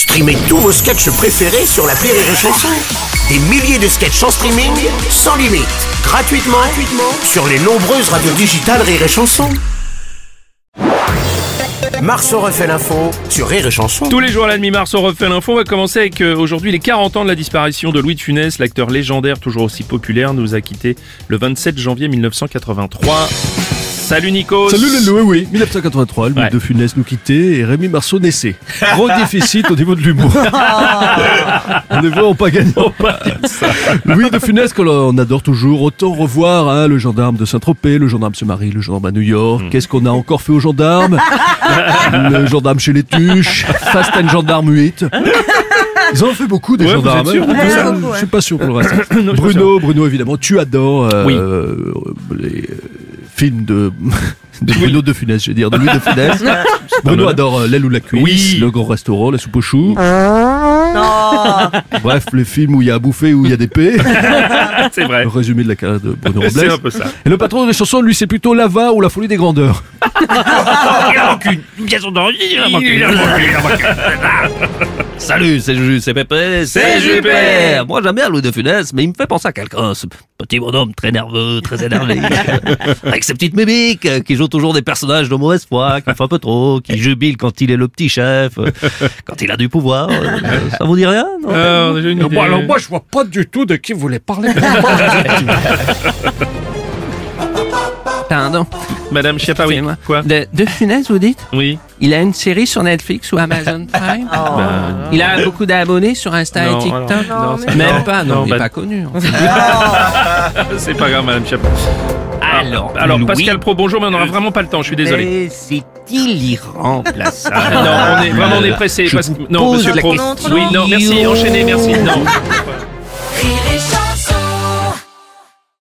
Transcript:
Streamez tous vos sketchs préférés sur la Rire et Chanson. Des milliers de sketchs en streaming, sans limite, gratuitement, gratuitement sur les nombreuses radios digitales Rire et Chanson. Marceau refait l'info sur Rire et Chanson. Tous les jours à la demi-mars, on refait l'info. On va commencer avec euh, aujourd'hui les 40 ans de la disparition de Louis de Funès. L'acteur légendaire, toujours aussi populaire, nous a quitté le 27 janvier 1983. Salut Nico Salut les Louis, oui, 1983, Louis Ouais. de Funès nous quittait et Rémi Marceau naissait. Gros déficit au niveau de l'humour. on est vraiment pas gagnant. Louis de Funès que l'on adore toujours, autant revoir hein, le gendarme de Saint-Tropez, le gendarme se marie, le gendarme à New York. Hmm. Qu'est-ce qu'on a encore fait aux gendarmes? Le gendarme chez les tuches, Fast and Gendarme 8. Ils en ont fait beaucoup des Ouais, gendarmes. sûr Je suis pas sûr pour le reste. Bruno, Bruno évidemment, tu adores euh, Oui. euh, les films de, de Bruno de Funès, je veux dire, de Louis de Funès. Bruno adore euh, l'aile ou la cuisse, Oui. le grand restaurant, la soupe aux choux. Bref, les films où il y a à bouffer, où il y a des paix. C'est vrai. Le résumé de la carrière de Bruno C'est Robles. un peu ça. Et le patron des chansons, lui, c'est plutôt l'ava ou la folie des grandeurs. Salut, c'est Juju, c'est Pépé, C'est Jupé. Moi j'aime bien Louis de Funès, mais il me fait penser à quelqu'un, ce petit bonhomme très nerveux, très énervé, avec ses petites mimiques, euh, qui joue toujours des personnages de mauvaise foi, qui fait un peu trop, qui jubile quand il est le petit chef, euh, quand il a du pouvoir. euh, Ça vous dit rien non Euh, on a déjà une idée. Bon, alors moi, je vois pas du tout de qui vous voulez parler. Pardon. Madame Chiappa, oui. Quoi? De, de Funès, vous dites? Oui. Il a une série sur Netflix ou Amazon Prime? Bah, Il a beaucoup d'abonnés sur Insta non, et TikTok? alors, non, c'est- Même non, pas, non, non, il bah, est pas connu. en fait. C'est pas grave, Madame Chiappa. Alors, Alors, Louis- Pascal Pro, bonjour, mais on n'aura vraiment pas le temps, je suis désolé. Mais c'est-il irremplaçable? Non, on est vraiment on est pressé. Parce non, monsieur Pro. Oui, non, merci, enchaînez, merci. Non.